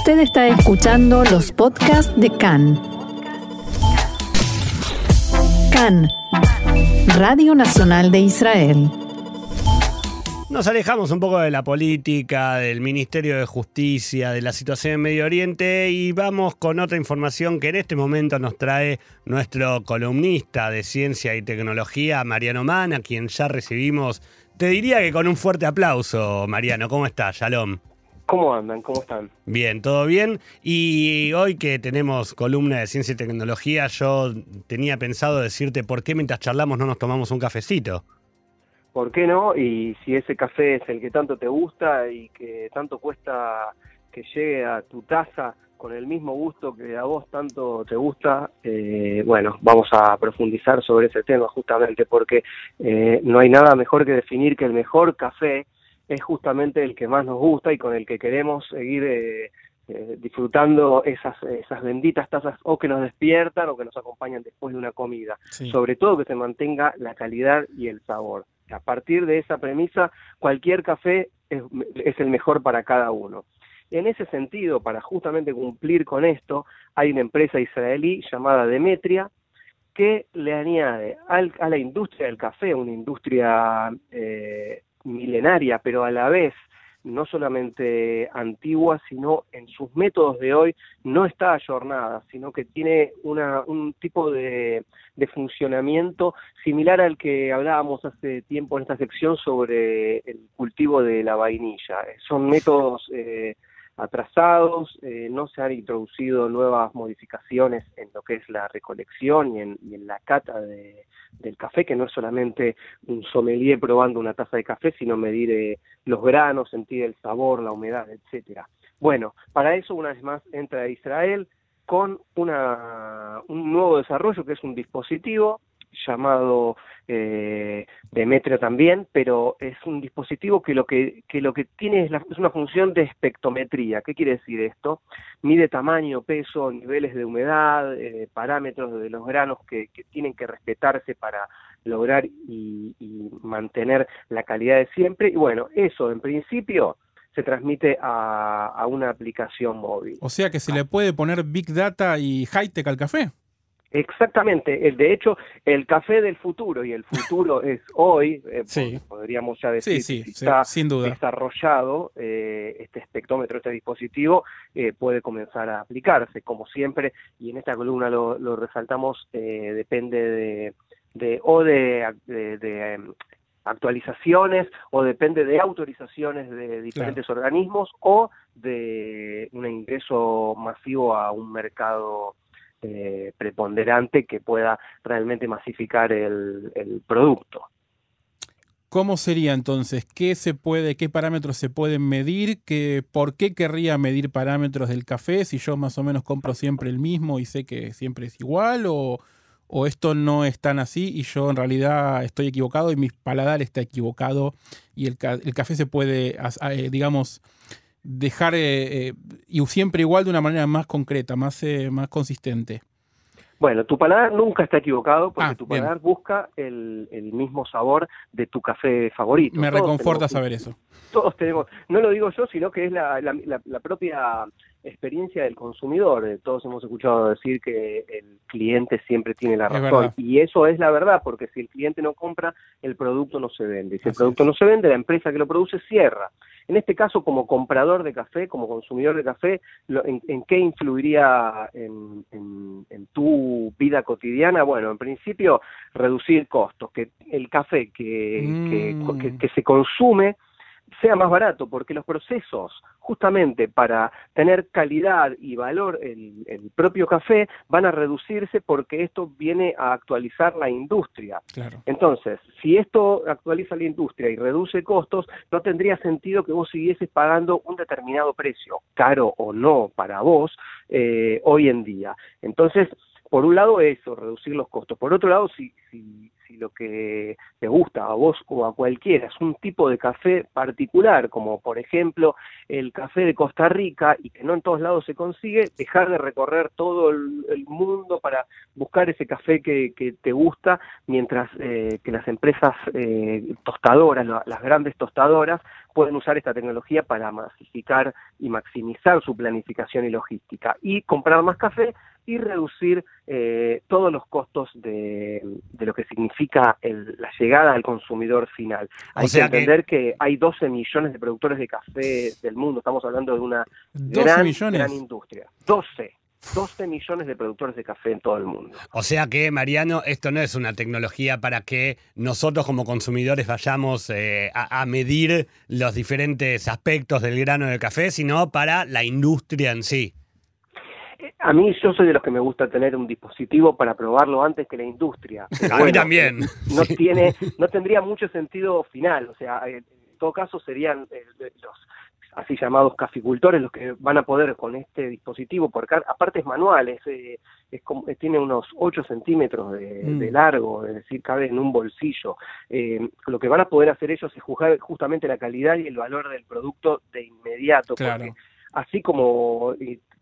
Usted está escuchando los podcasts de CAN. CAN, Radio Nacional de Israel. Nos alejamos un poco de la política, del Ministerio de Justicia, de la situación en Medio Oriente y vamos con otra información que en este momento nos trae nuestro columnista de ciencia y tecnología, Mariano Mana, quien ya recibimos, te diría que con un fuerte aplauso, Mariano. ¿Cómo estás? Shalom. ¿Cómo andan? ¿Cómo están? Bien, todo bien. Y hoy que tenemos columna de ciencia y tecnología, yo tenía pensado decirte por qué mientras charlamos no nos tomamos un cafecito. ¿Por qué no? Y si ese café es el que tanto te gusta y que tanto cuesta que llegue a tu taza con el mismo gusto que a vos tanto te gusta, eh, bueno, vamos a profundizar sobre ese tema justamente porque eh, no hay nada mejor que definir que el mejor café es justamente el que más nos gusta y con el que queremos seguir eh, disfrutando esas, esas benditas tazas o que nos despiertan o que nos acompañan después de una comida. Sobre todo que se mantenga la calidad y el sabor. A partir de esa premisa, cualquier café es, el mejor para cada uno. En ese sentido, para justamente cumplir con esto, hay una empresa israelí llamada Demetria que le añade a la industria del café, una industria eh, milenaria, pero a la vez no solamente antigua, sino en sus métodos de hoy no está ayornada, sino que tiene una, un tipo de, de, funcionamiento similar al que hablábamos hace tiempo en esta sección sobre el cultivo de la vainilla. Son métodos eh, atrasados, eh, no se han introducido nuevas modificaciones en lo que es la recolección y en, la cata del café, que no es solamente un sommelier probando una taza de café, sino medir eh, los granos, sentir el sabor, la humedad, etcétera. Bueno, para eso una vez más entra Israel con una, un nuevo desarrollo que es un dispositivo llamado eh, Demetrio también, pero es un dispositivo que lo que, que lo que tiene es, es, una función de espectrometría. ¿Qué quiere decir esto? Mide tamaño, peso, niveles de humedad, eh, parámetros de los granos que, tienen que respetarse para lograr y, mantener la calidad de siempre. Y bueno, eso en principio se transmite a, a una aplicación móvil. O sea que se le puede poner Big Data y High-Tech al café. Exactamente, el, de hecho, el café del futuro, y el futuro es hoy, eh, podríamos ya decir, sí, está sin duda. desarrollado eh, este espectrómetro, este dispositivo, eh, puede comenzar a aplicarse, como siempre, y en esta columna lo, lo resaltamos, depende de, de, o de, de, em, actualizaciones o depende de autorizaciones de diferentes organismos o de un ingreso masivo a un mercado eh, preponderante que pueda realmente masificar el, producto. ¿Cómo sería entonces? ¿Qué se puede, qué parámetros se pueden medir? ¿Qué, ¿Por qué querría medir parámetros del café si yo más o menos compro siempre el mismo y sé que siempre es igual? ¿O, esto no es tan así y yo en realidad estoy equivocado y mi paladar está equivocado y el, el café se puede, eh, digamos, dejar eh, eh, y siempre igual de una manera más concreta, más, eh, más consistente. Bueno, tu paladar nunca está equivocado porque ah, tu paladar busca el, el, mismo sabor de tu café favorito. Me reconforta saber eso. Todos tenemos, no lo digo yo, sino que es la, la, la, propia experiencia del consumidor. Todos hemos escuchado decir que el cliente siempre tiene la razón. Y eso es la verdad, porque si el cliente no compra, el producto no se vende. Si el producto no se vende, la empresa que lo produce cierra. En este caso, como comprador de café, como consumidor de café, en, qué influiría en, tu vida cotidiana? Bueno, en principio, reducir costos, que el café que, que mm. se consume sea más barato, porque los procesos justamente para tener calidad y valor el, el propio café van a reducirse porque esto viene a actualizar la industria. Entonces, si esto actualiza la industria y reduce costos, no tendría sentido que vos siguieses pagando un determinado precio, caro o no para vos, eh, hoy en día. Entonces, por un lado eso, reducir los costos. Por otro lado, si, si, si lo que te gusta a vos o a cualquiera es un tipo de café particular, como por ejemplo el café de Costa Rica y que no en todos lados se consigue, dejar de recorrer todo el, mundo para buscar ese café que, que te gusta, mientras eh, que las empresas eh, tostadoras, las grandes tostadoras, pueden usar esta tecnología para masificar y maximizar su planificación y logística y comprar más café y reducir eh, todos los costos de, lo que significa la llegada al consumidor final. Hay que entender que... hay 12 millones de productores de café del mundo, estamos hablando de una gran, gran industria. 12. 12 millones de productores de café en todo el mundo. O sea que, Mariano, esto no es una tecnología para que nosotros como consumidores vayamos eh, a, medir los diferentes aspectos del grano del café, sino para la industria en sí. A mí yo soy de los que me gusta tener un dispositivo para probarlo antes que la industria. a mí también. No, tiene, no tendría mucho sentido final. O sea, en todo caso serían eh, los así llamados caficultores los que van a poder con este dispositivo, porque aparte es manual, es, eh, como, tiene unos 8 centímetros de, mm. largo, es decir, cabe en un bolsillo. Eh, lo que van a poder hacer ellos es juzgar justamente la calidad y el valor del producto de inmediato, porque así como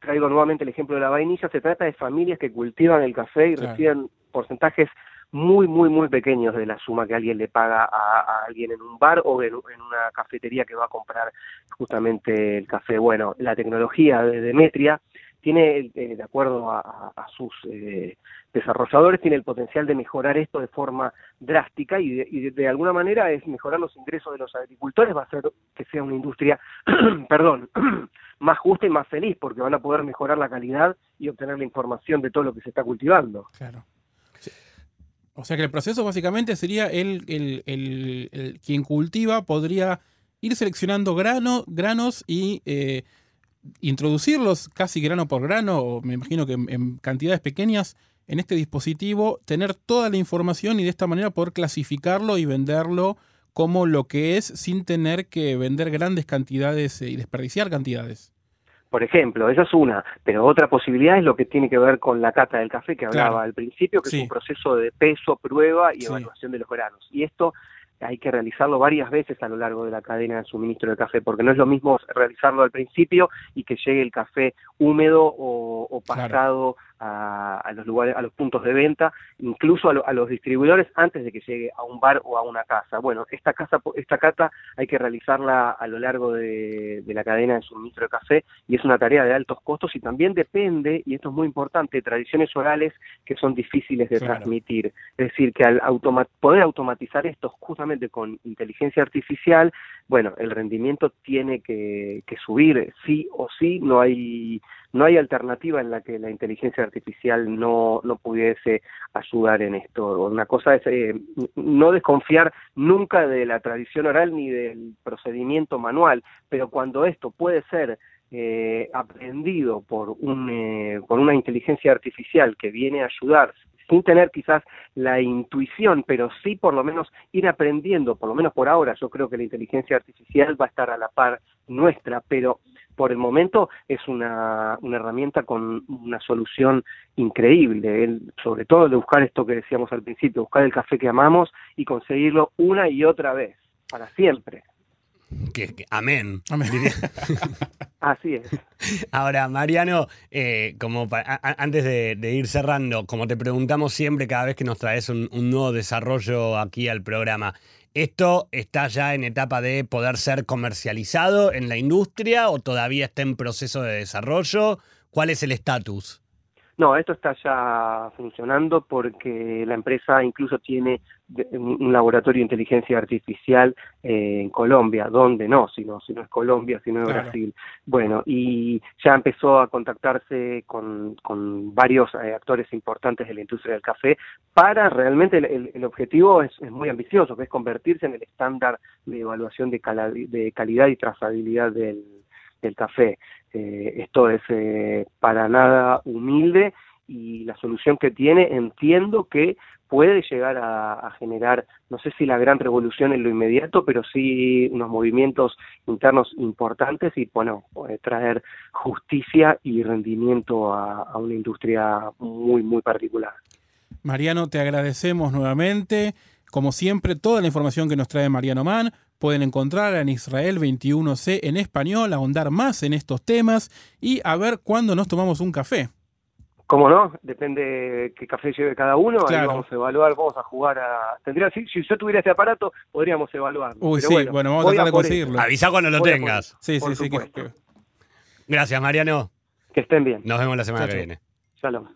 traigo nuevamente el ejemplo de la vainilla, se trata de familias que cultivan el café y reciben porcentajes muy, muy, muy pequeños de la suma que alguien le paga a, alguien en un bar o en, una cafetería que va a comprar justamente el café. Bueno, la tecnología de Demetria tiene, eh, de acuerdo a, sus eh, desarrolladores, tiene el potencial de mejorar esto de forma drástica y, de, de, alguna manera es mejorar los ingresos de los agricultores, va a hacer que sea una industria, perdón, más justa y más feliz, porque van a poder mejorar la calidad y obtener la información de todo lo que se está cultivando. Claro. O sea que el proceso básicamente sería el, el, quien cultiva podría ir seleccionando grano, granos y eh, introducirlos casi grano por grano, o me imagino que en, cantidades pequeñas, en este dispositivo, tener toda la información y de esta manera poder clasificarlo y venderlo como lo que es sin tener que vender grandes cantidades eh, y desperdiciar cantidades. Por ejemplo, esa es una, pero otra posibilidad es lo que tiene que ver con la cata del café que hablaba al principio, que es un proceso de peso, prueba y evaluación de los granos. Y esto hay que realizarlo varias veces a lo largo de la cadena de suministro de café, porque no es lo mismo realizarlo al principio y que llegue el café húmedo o, pasado a, los lugares, a los puntos de venta, incluso a, los distribuidores antes de que llegue a un bar o a una casa. Bueno, esta casa, esta cata hay que realizarla a lo largo de, la cadena de suministro de café y es una tarea de altos costos y también depende, y esto es muy importante, de tradiciones orales que son difíciles de transmitir. Es decir, que al poder automatizar esto justamente con inteligencia artificial, bueno, el rendimiento tiene que, que subir, sí o sí, no hay no hay alternativa en la que la inteligencia artificial no, no pudiese ayudar en esto. Una cosa es eh, no desconfiar nunca de la tradición oral ni del procedimiento manual, pero cuando esto puede ser eh, aprendido por, un, eh, por una inteligencia artificial que viene a ayudar sin tener quizás la intuición, pero sí por lo menos ir aprendiendo, por lo menos por ahora, yo creo que la inteligencia artificial va a estar a la par nuestra, pero por el momento es una, una herramienta con una solución increíble, sobre todo de buscar esto que decíamos al principio, buscar el café que amamos y conseguirlo una y otra vez, para siempre. Que, amén. Así es. Ahora, Mariano, eh, como antes de, ir cerrando, como te preguntamos siempre cada vez que nos traes un, nuevo desarrollo aquí al programa, ¿esto está ya en etapa de poder ser comercializado en la industria o todavía está en proceso de desarrollo? ¿Cuál es el estatus? No, esto está ya funcionando porque la empresa incluso tiene un laboratorio de inteligencia artificial eh, en Colombia, donde no, si no, si no es Colombia, si no es Brasil. Bueno, y ya empezó a contactarse con, con varios eh, actores importantes de la industria del café para realmente el, objetivo es, muy ambicioso, que es convertirse en el estándar de evaluación de, de calidad y trazabilidad del, del café. Eh, esto es eh, para nada humilde y la solución que tiene entiendo que puede llegar a, generar, no sé si la gran revolución en lo inmediato, pero sí unos movimientos internos importantes y, bueno, traer justicia y rendimiento a, a una industria muy, muy particular. Mariano, te agradecemos nuevamente. Como siempre, toda la información que nos trae Mariano Mann Pueden encontrar en Israel 21C en español, ahondar más en estos temas y a ver cuándo nos tomamos un café. ¿Cómo no? Depende qué café lleve cada uno. Ahí Claro. vamos a evaluar, vamos a jugar a. Tendría, si, si yo tuviera este aparato, podríamos evaluarlo. Uy, Pero sí, bueno, vamos a tratar de conseguirlo. Avisa cuando lo Voy tengas. Sí, por sí, sí. que- supuesto. que- Gracias, Mariano. Que estén bien. Nos vemos la semana Chao, que viene. Shalom.